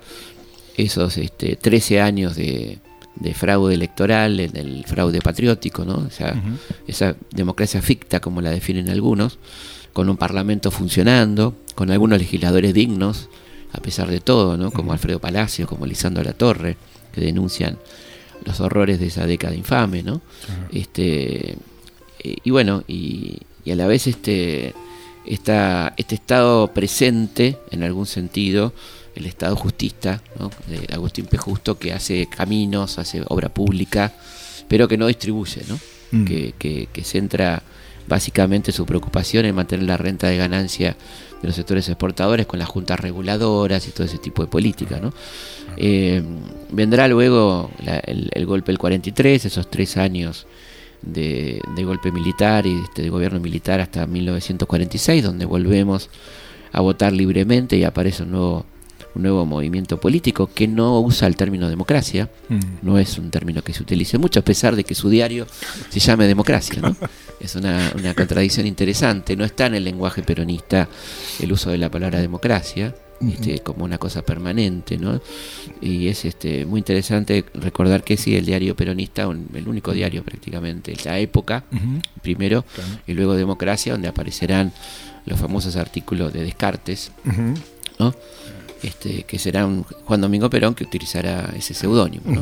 esos este, 13 años de, de fraude electoral, en el fraude patriótico, ¿no? O sea, esa democracia ficta como la definen algunos, con un parlamento funcionando, con algunos legisladores dignos, a pesar de todo, ¿no? Como Alfredo Palacio, como Lisandro La Torre, que denuncian los horrores de esa década infame, ¿no? Este eh, y bueno, y, y a la vez este esta, este estado presente en algún sentido, el estado justista, ¿no? de Agustín P. Justo, que hace caminos, hace obra pública, pero que no distribuye, ¿no? Mm. que, que, que centra básicamente su preocupación en mantener la renta de ganancia de los sectores exportadores con las juntas reguladoras y todo ese tipo de política. ¿no? Eh, vendrá luego la- el, el golpe del 43, esos tres años de, de golpe militar y este, de gobierno militar hasta 1946, donde volvemos a votar libremente y aparece un nuevo, un nuevo movimiento político que no usa el término democracia, Mm. no es un término que se utilice mucho, a pesar de que su diario se llame democracia. ¿no? Es una, una contradicción interesante. No está en el lenguaje peronista el uso de la palabra democracia. este, como una cosa permanente, ¿no? Y es este muy interesante recordar que sí, el diario peronista, un- el único diario prácticamente, la época, primero, Claro. y luego Democracia, donde aparecerán los famosos artículos de Descartes. ¿no? Este, que será un Juan Domingo Perón que utilizará ese seudónimo, ¿no?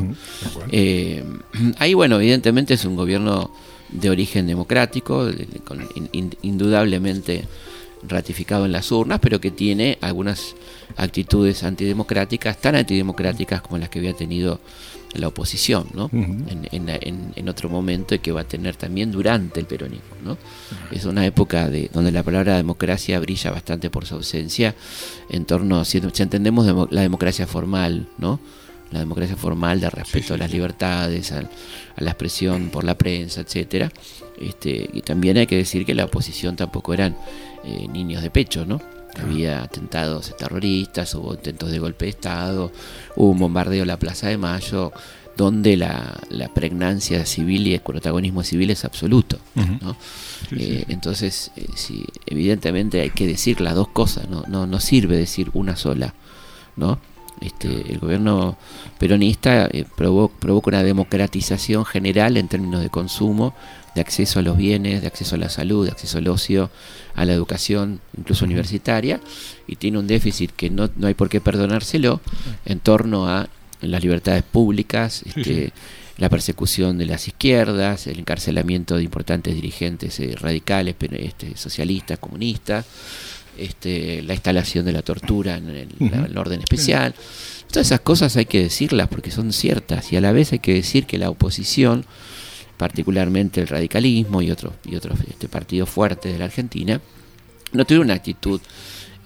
Eh, ahí, bueno, evidentemente es un gobierno de origen democrático, con- in- indudablemente ratificado en las urnas, pero que tiene algunas actitudes antidemocráticas, tan antidemocráticas como las que había tenido la oposición, ¿no? En, en- en- en otro momento y que va a tener también durante el peronismo, ¿no? Es una época de, donde la palabra democracia brilla bastante por su ausencia en torno, si, si entendemos demo- la democracia formal, ¿no? La democracia formal de respeto a las libertades, al- a, la expresión por la prensa, etcétera. Este, y también hay que decir que la oposición tampoco eran eh, niños de pecho, ¿no? Había atentados terroristas, hubo intentos de golpe de Estado, hubo un bombardeo en la Plaza de Mayo, donde la, la pregnancia civil y el protagonismo civil es absoluto. Eh, Entonces, eh, sí, evidentemente hay que decir las dos cosas, no, no, no sirve decir una sola. ¿no? Este, el gobierno peronista eh, provo- provoca una democratización general en términos de consumo, de acceso a los bienes, de acceso a la salud, de acceso al ocio, a la educación, incluso universitaria, y tiene un déficit que no, no hay por qué perdonárselo en torno a las libertades públicas, este, la persecución de las izquierdas, el encarcelamiento de importantes dirigentes eh, radicales, este, socialistas, comunistas, este, la instalación de la tortura en el, Ujú. la- el orden especial. Todas esas cosas hay que decirlas porque son ciertas y a la vez hay que decir que la oposición, particularmente el radicalismo y otros y otros este, partidos fuertes de la Argentina, no tuvieron una actitud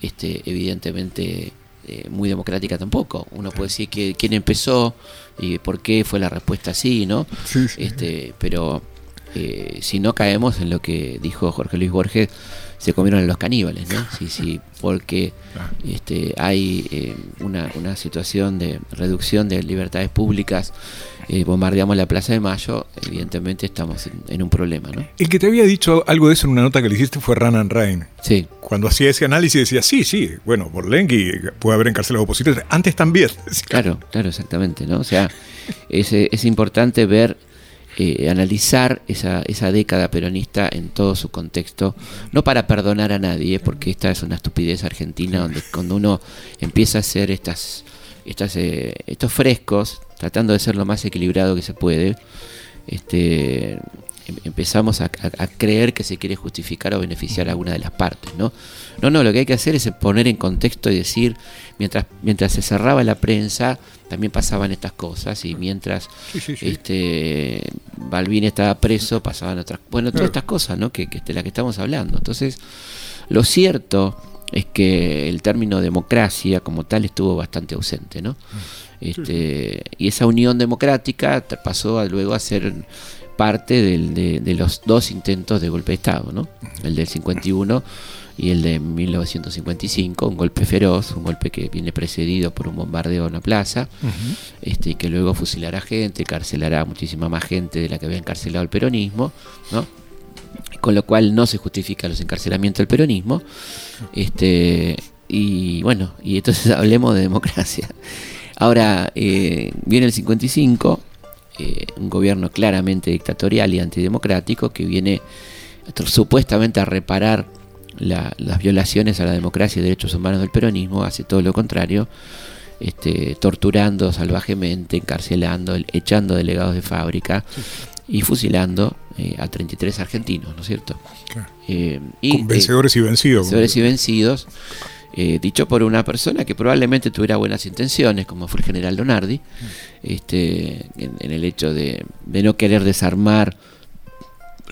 este, evidentemente eh, muy democrática tampoco. Uno puede decir que quién empezó y por qué fue la respuesta así, ¿no? Sí, sí. Este, pero eh, si no caemos en lo que dijo Jorge Luis Borges, se comieron a los caníbales, ¿no? Sí, sí, porque este, hay eh, una, una, situación de reducción de libertades públicas, eh, bombardeamos la Plaza de Mayo, evidentemente estamos en, un problema, ¿no? El que te había dicho algo de eso en una nota que le hiciste fue Ranan Rain. Sí. Cuando hacía ese análisis decía, sí, sí, bueno, Borlenki puede haber encarcelado opositores, antes también. Claro, claro, exactamente, ¿no? O sea, es, es importante ver eh, analizar esa, esa década peronista en todo su contexto, no para perdonar a nadie, porque esta es una estupidez argentina donde cuando uno empieza a hacer estas, estas, eh, estos frescos, tratando de ser lo más equilibrado que se puede, este, em, empezamos a, creer que se quiere justificar o beneficiar a alguna de las partes, ¿no? No, no, lo que hay que hacer es poner en contexto y decir, mientras, mientras se cerraba la prensa, también pasaban estas cosas, y mientras este Balvin estaba preso, pasaban otras, bueno, todas estas cosas, ¿no? Que, que de las que estamos hablando. Entonces, lo cierto es que el término democracia como tal estuvo bastante ausente, ¿no? Este, y esa unión democrática pasó luego a ser parte de, los dos intentos de golpe de Estado, ¿no? El del 51 y el de 1955, un golpe feroz, un golpe que viene precedido por un bombardeo en una plaza, este, que luego fusilará gente, carcelará muchísima más gente de la que había encarcelado el peronismo, ¿no? con lo cual no se justifica los encarcelamientos del peronismo. Este, y bueno, y entonces hablemos de democracia. Ahora, eh, viene el 55, eh, un gobierno claramente dictatorial y antidemocrático que viene supuestamente a reparar las violaciones a la democracia y derechos humanos del peronismo, hace todo lo contrario, este, torturando salvajemente, encarcelando, echando delegados de fábrica y fusilando eh, a 33 argentinos, ¿no es cierto? Eh, y, vencedores y vencidos. Vencedores y vencidos. Eh, dicho por una persona que probablemente tuviera buenas intenciones, como fue el general Donardi, este, en, el hecho de, de, no querer desarmar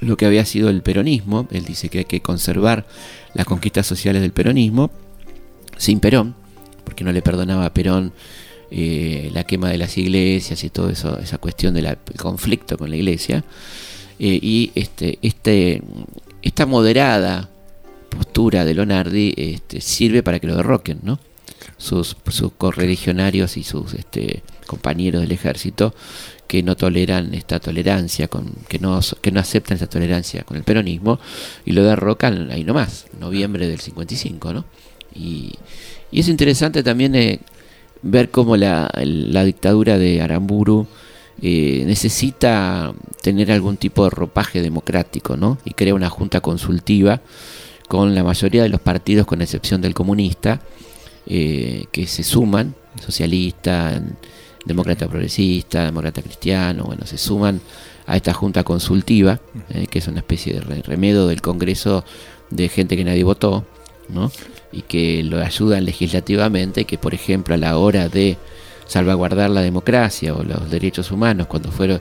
lo que había sido el peronismo. Él dice que hay que conservar las conquistas sociales del peronismo sin Perón, porque no le perdonaba a Perón eh, la quema de las iglesias y todo eso, esa cuestión del conflicto con la iglesia. Eh, y este, este, esta moderada postura de Lonardi este, sirve para que lo derroquen, ¿no? Sus, sus correligionarios y sus este, compañeros del ejército que no toleran esta tolerancia, con, que, no, que no aceptan esa tolerancia con el peronismo y lo derrocan ahí nomás, noviembre del 55, ¿no? Y, y es interesante también eh, ver cómo la, la, dictadura de Aramburu eh, necesita tener algún tipo de ropaje democrático, ¿no? Y crea una junta consultiva con la mayoría de los partidos, con excepción del comunista, eh, que se suman, socialista, demócrata progresista, demócrata cristiano, bueno, se suman a esta junta consultiva, eh, que es una especie de remedio del Congreso de gente que nadie votó, ¿no? y que lo ayudan legislativamente, que por ejemplo a la hora de salvaguardar la democracia o los derechos humanos, cuando fueron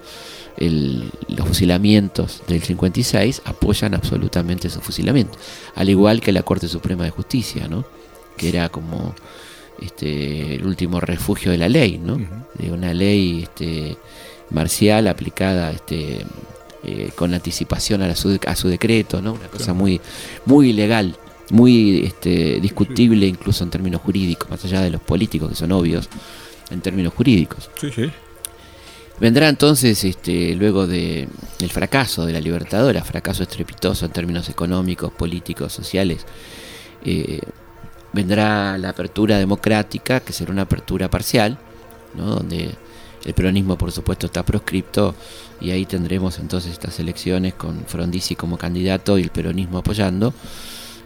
los fusilamientos del 56, apoyan absolutamente esos fusilamientos, al igual que la Corte Suprema de Justicia, ¿no? que era como este, el último refugio de la ley, ¿no? De una ley este, marcial aplicada este, eh, con anticipación a, su, a su decreto, ¿no? Una cosa muy, muy ilegal, muy este, discutible incluso en términos jurídicos, más allá de los políticos que son obvios en términos jurídicos. Vendrá entonces, este, luego de, del fracaso de la Libertadora, fracaso estrepitoso en términos económicos, políticos, sociales, eh, vendrá la apertura democrática, que será una apertura parcial, ¿no? donde el peronismo por supuesto está proscripto y ahí tendremos entonces estas elecciones con Frondizi como candidato y el peronismo apoyando.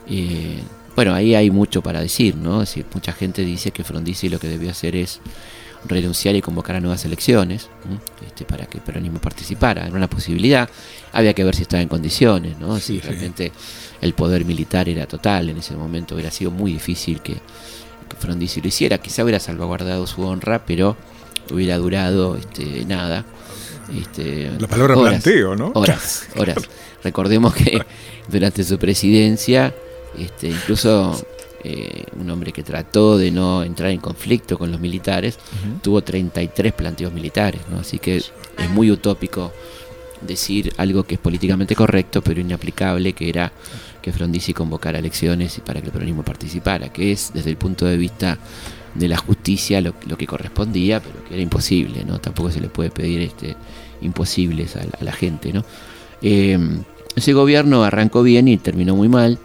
Eh, bueno, ahí hay mucho para decir, ¿no? Es mucha gente dice que Frondizi lo que debió hacer es renunciar y convocar a nuevas elecciones este, para que el peronismo participara. Era una posibilidad. Había que ver si estaba en condiciones, ¿no? si realmente el poder militar era total en ese momento. Hubiera sido muy difícil que, que Frondizi lo hiciera. Quizá hubiera salvaguardado su honra, pero hubiera durado este, nada. Este, La palabra planteo, ¿no? Horas, horas. Recordemos que durante su presidencia, este, incluso eh, un hombre que trató de no entrar en conflicto con los militares, tuvo 33 planteos militares, ¿no? así que es muy utópico decir algo que es políticamente correcto pero inaplicable, que era que Frondizi convocara elecciones y para que el peronismo participara, que es desde el punto de vista de la justicia lo, que correspondía, pero que era imposible, ¿no? Tampoco se le puede pedir este, imposibles a, la gente, ¿no? Eh, ese gobierno arrancó bien y terminó muy mal,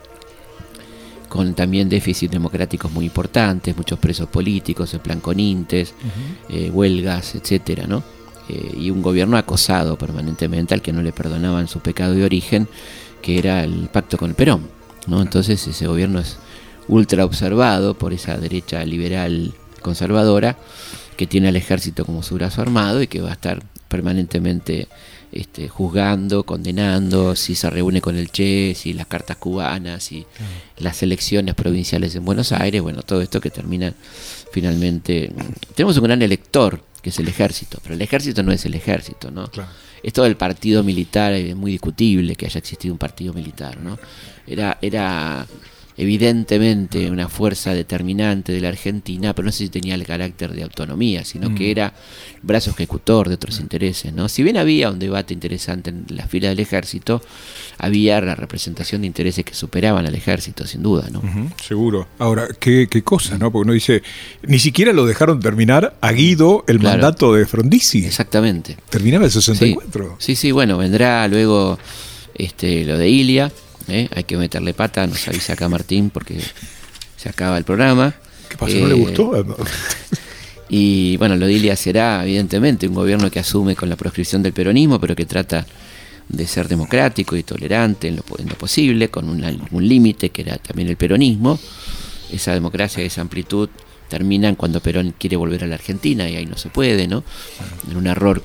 con también déficits democráticos muy importantes, muchos presos políticos, el plan Conintes, eh, huelgas, etcétera, ¿no? Eh, y un gobierno acosado permanentemente al que no le perdonaban su pecado de origen, que era el pacto con el Perón, ¿no? Entonces ese gobierno es ultra observado por esa derecha liberal conservadora que tiene al ejército como su brazo armado y que va a estar permanentemente este, juzgando, condenando, si se reúne con el Che, si las cartas cubanas, y las elecciones provinciales en Buenos Aires, bueno, todo esto que termina finalmente. Tenemos un gran elector, que es el ejército, pero el ejército no es el ejército, ¿no? Esto del partido militar es muy discutible que haya existido un partido militar, ¿no? Era, era evidentemente una fuerza determinante de la Argentina, pero no sé si tenía el carácter de autonomía, sino que mm. era brazo ejecutor de otros intereses. ¿no? Si bien había un debate interesante en la fila del ejército, había la representación de intereses que superaban al ejército, sin duda. ¿no? seguro. Ahora, ¿qué, cosa? ¿no? Porque uno dice, ni siquiera lo dejaron terminar a Guido el mandato de Frondizi. Exactamente. Terminaba el 64. Sí, sí, bueno, vendrá luego este, lo de Ilia ¿eh? hay que meterle pata, nos avisa acá Martín porque se acaba el programa. ¿Qué pasó? ¿No le eh, gustó? y bueno, lo de será evidentemente un gobierno que asume con la proscripción del peronismo, pero que trata de ser democrático y tolerante en lo, posible, con un límite que era también el peronismo. Esa democracia, esa amplitud terminan cuando Perón quiere volver a la Argentina y ahí no se puede, ¿no? En un error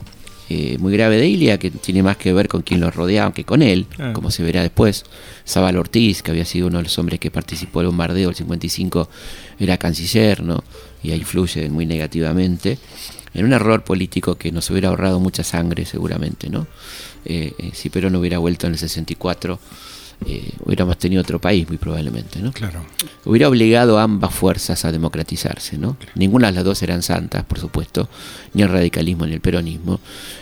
eh, muy grave de Ilia, que tiene más que ver con quien lo rodeaba que con él, ah. como se verá después. Zabal Ortiz, que había sido uno de los hombres que participó del bombardeo del 55, era canciller, ¿no? Y ahí influye muy negativamente. En un error político que nos hubiera ahorrado mucha sangre, seguramente, ¿no? Eh, eh, si Perón no hubiera vuelto en el 64 eh, hubiéramos tenido otro país muy probablemente, ¿no? Claro. Hubiera obligado a ambas fuerzas a democratizarse, ¿no? Ninguna de las dos eran santas, por supuesto, ni el radicalismo ni el peronismo,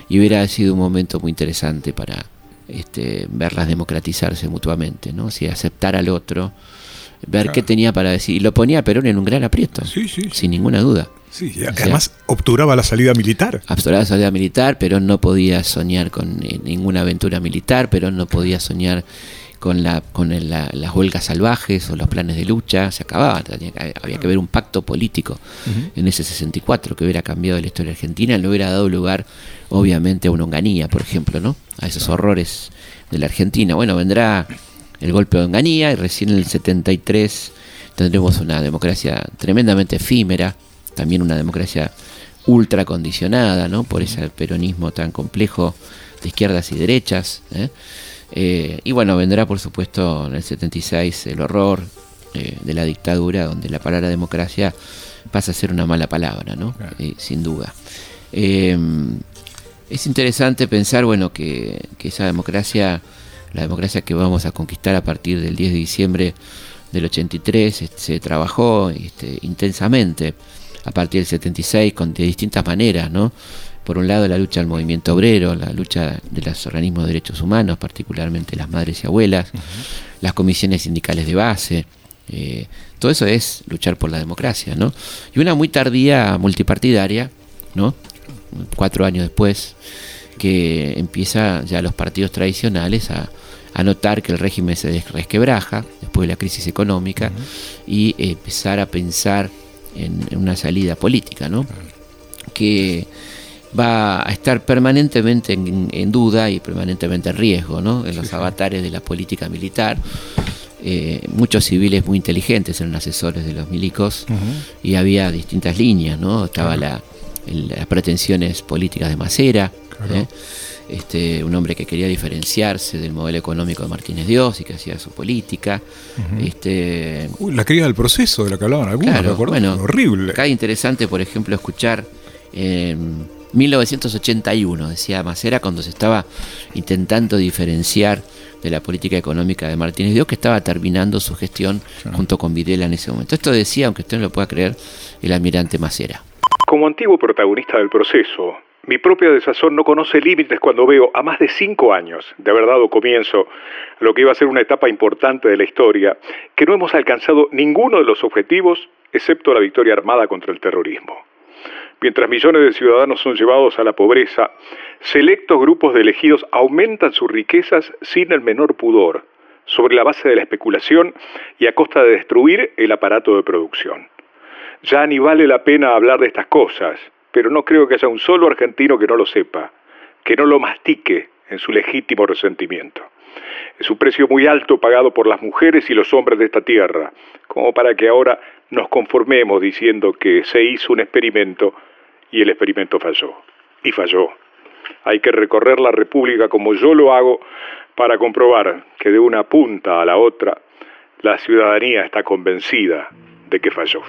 y hubiera sido un momento muy interesante para este, verlas democratizarse mutuamente, ¿no? Si aceptar al otro, ver qué tenía para decir, y lo ponía a Perón en un gran aprieto, sin ninguna duda. Sí, además obturaba la salida militar. Obturaba la salida militar, Perón no podía soñar con eh, ninguna aventura militar, Perón no podía soñar con, la, con las huelgas salvajes o los planes de lucha, se acababa, había que haber un pacto político en ese 64 que hubiera cambiado la historia argentina, no hubiera dado lugar obviamente a una onganía, por ejemplo, ¿no? a esos horrores de la Argentina. Bueno, vendrá el golpe de onganía y recién en el 73 tendremos una democracia tremendamente efímera, también una democracia ultra condicionada ¿no? por ese peronismo tan complejo de izquierdas y derechas. ¿eh? Eh, y bueno, vendrá por supuesto en el 76 el horror eh, de la dictadura, donde la palabra democracia pasa a ser una mala palabra, ¿no? Eh, sin duda. es interesante pensar, bueno, que, esa democracia, la democracia que vamos a conquistar a partir del 10 de diciembre del 83, se trabajó este, intensamente a partir del 76 con, de distintas maneras, ¿no? Por un lado la lucha del movimiento obrero, la lucha de los organismos de derechos humanos, particularmente las madres y abuelas, las comisiones sindicales de base, eh, todo eso es luchar por la democracia, ¿no? Y una muy tardía multipartidaria, ¿no? Cuatro años después, que empieza ya los partidos tradicionales a, notar que el régimen se resquebraja después de la crisis económica y empezar a pensar en, una salida política, ¿no? Que va a estar permanentemente en, duda y permanentemente en riesgo ¿no? en los avatares de la política militar. Eh, muchos civiles muy inteligentes eran asesores de los milicos y había distintas líneas, ¿no? Estaba la, las pretensiones políticas de Macera, ¿eh? este, un hombre que quería diferenciarse del modelo económico de Martínez Dios y que hacía su política. este, la cría del proceso de la que hablaban algunos, bueno, horrible. Acá es interesante, por ejemplo, escuchar... 1981, decía Macera, cuando se estaba intentando diferenciar de la política económica de Martínez Dios, que estaba terminando su gestión junto con Videla en ese momento. Esto decía, aunque usted no lo pueda creer, el almirante Macera. Como antiguo protagonista del proceso, Mi propia desazón no conoce límites cuando veo a más de cinco años de haber dado comienzo a lo que iba a ser una etapa importante de la historia, que no hemos alcanzado ninguno de los objetivos excepto la victoria armada contra el terrorismo. Mientras millones de ciudadanos son llevados a la pobreza, selectos grupos de elegidos aumentan sus riquezas sin el menor pudor, sobre la base de la especulación y a costa de destruir el aparato de producción. Ya ni vale la pena hablar de estas cosas, pero no creo que haya un solo argentino que no lo sepa, que no lo mastique en su legítimo resentimiento. Es un precio muy alto pagado por las mujeres y los hombres de esta tierra, como para que ahora nos conformemos diciendo que se hizo un experimento y el experimento falló. Y falló. Hay que recorrer la República como yo lo hago para comprobar que de una punta a la otra la ciudadanía está convencida de que falló.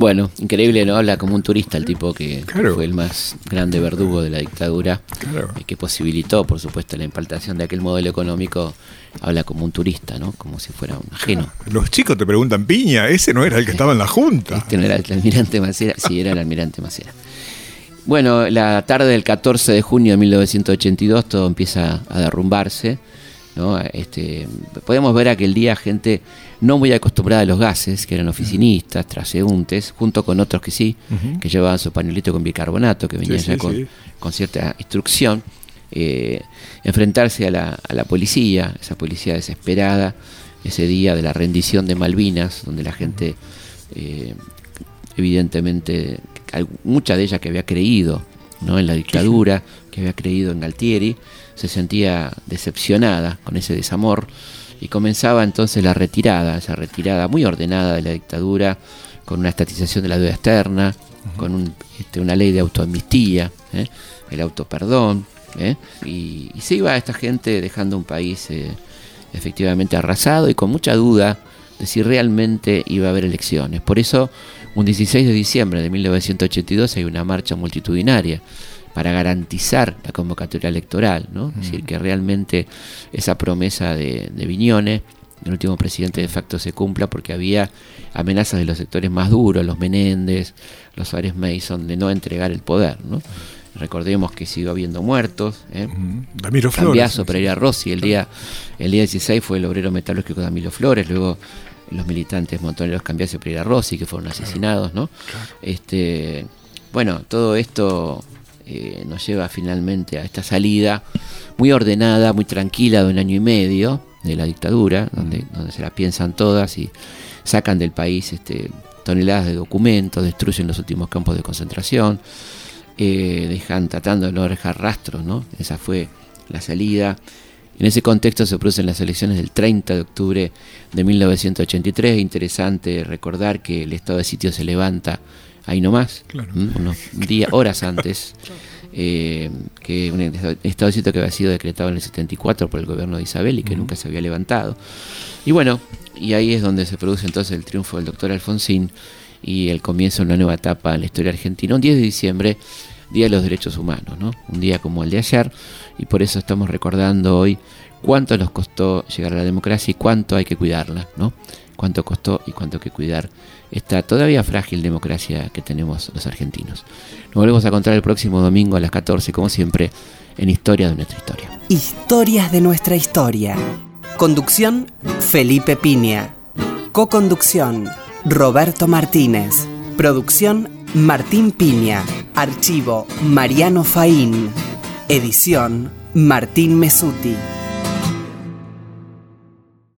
Bueno, increíble, ¿no? Habla como un turista el tipo que fue el más grande verdugo de la dictadura, y que posibilitó, por supuesto, la implantación de aquel modelo económico. Habla como un turista, ¿no? Como si fuera un ajeno. Los chicos te preguntan, Piña, ese no era el que estaba en la Junta. Este no era el almirante Macera, sí, era el almirante Macera. Bueno, la tarde del 14 de junio de 1982 todo empieza a derrumbarse. ¿No? Este, podemos ver aquel día gente no muy acostumbrada a los gases, que eran oficinistas, traseúntes, junto con otros que sí, que llevaban su pañuelito con bicarbonato, que venían ya con, cierta instrucción, eh, enfrentarse a la, a la, policía, esa policía desesperada, ese día de la rendición de Malvinas, donde la gente, eh, evidentemente, mucha de ella que había creído ¿no? en la dictadura, que había creído en Galtieri, se sentía decepcionada con ese desamor y comenzaba entonces la retirada, esa retirada muy ordenada de la dictadura, con una estatización de la deuda externa, con este, una ley de autoamnistía, ¿eh? el autoperdón, ¿eh? y, se iba esta gente dejando un país eh, efectivamente arrasado y con mucha duda de si realmente iba a haber elecciones. Por eso, un 16 de diciembre de 1982 hay una marcha multitudinaria para garantizar la convocatoria electoral, ¿no? Es decir, que realmente esa promesa de, de Viñones, el último presidente de facto, se cumpla porque había amenazas de los sectores más duros, los Menéndez, los Suárez Mason, de no entregar el poder, ¿no? Recordemos que siguió habiendo muertos. ¿eh? Damiro Flores. Pereira Rossi. El día, el día 16 fue el obrero metalúrgico Damiro Flores. Luego los militantes montoneros Cambiaso Pereira Rossi, que fueron asesinados. ¿no? Este, bueno, todo esto eh, nos lleva finalmente a esta salida muy ordenada, muy tranquila de un año y medio de la dictadura, donde, donde se la piensan todas y sacan del país este, toneladas de documentos, destruyen los últimos campos de concentración, eh, dejan tratando de no dejar rastros, ¿no? Esa fue la salida. En ese contexto se producen las elecciones del 30 de octubre de 1983. Es interesante recordar que el estado de sitio se levanta ahí nomás, unos días, horas antes, eh, que un estado de sitio que había sido decretado en el 74 por el gobierno de Isabel y que nunca se había levantado. Y bueno, y ahí es donde se produce entonces el triunfo del doctor Alfonsín y el comienzo de una nueva etapa en la historia argentina. Un 10 de diciembre, Día de los Derechos Humanos, ¿no? Un día como el de ayer, y por eso estamos recordando hoy cuánto nos costó llegar a la democracia y cuánto hay que cuidarla, ¿no? Cuánto costó y cuánto que cuidar esta todavía frágil democracia que tenemos los argentinos. Nos volvemos a encontrar el próximo domingo a las 14, como siempre, en Historia de nuestra historia. Historias de nuestra historia. Conducción, Felipe Piña. Co-conducción, Roberto Martínez. Producción, Martín Piña. Archivo, Mariano Faín. Edición, Martín Mesuti.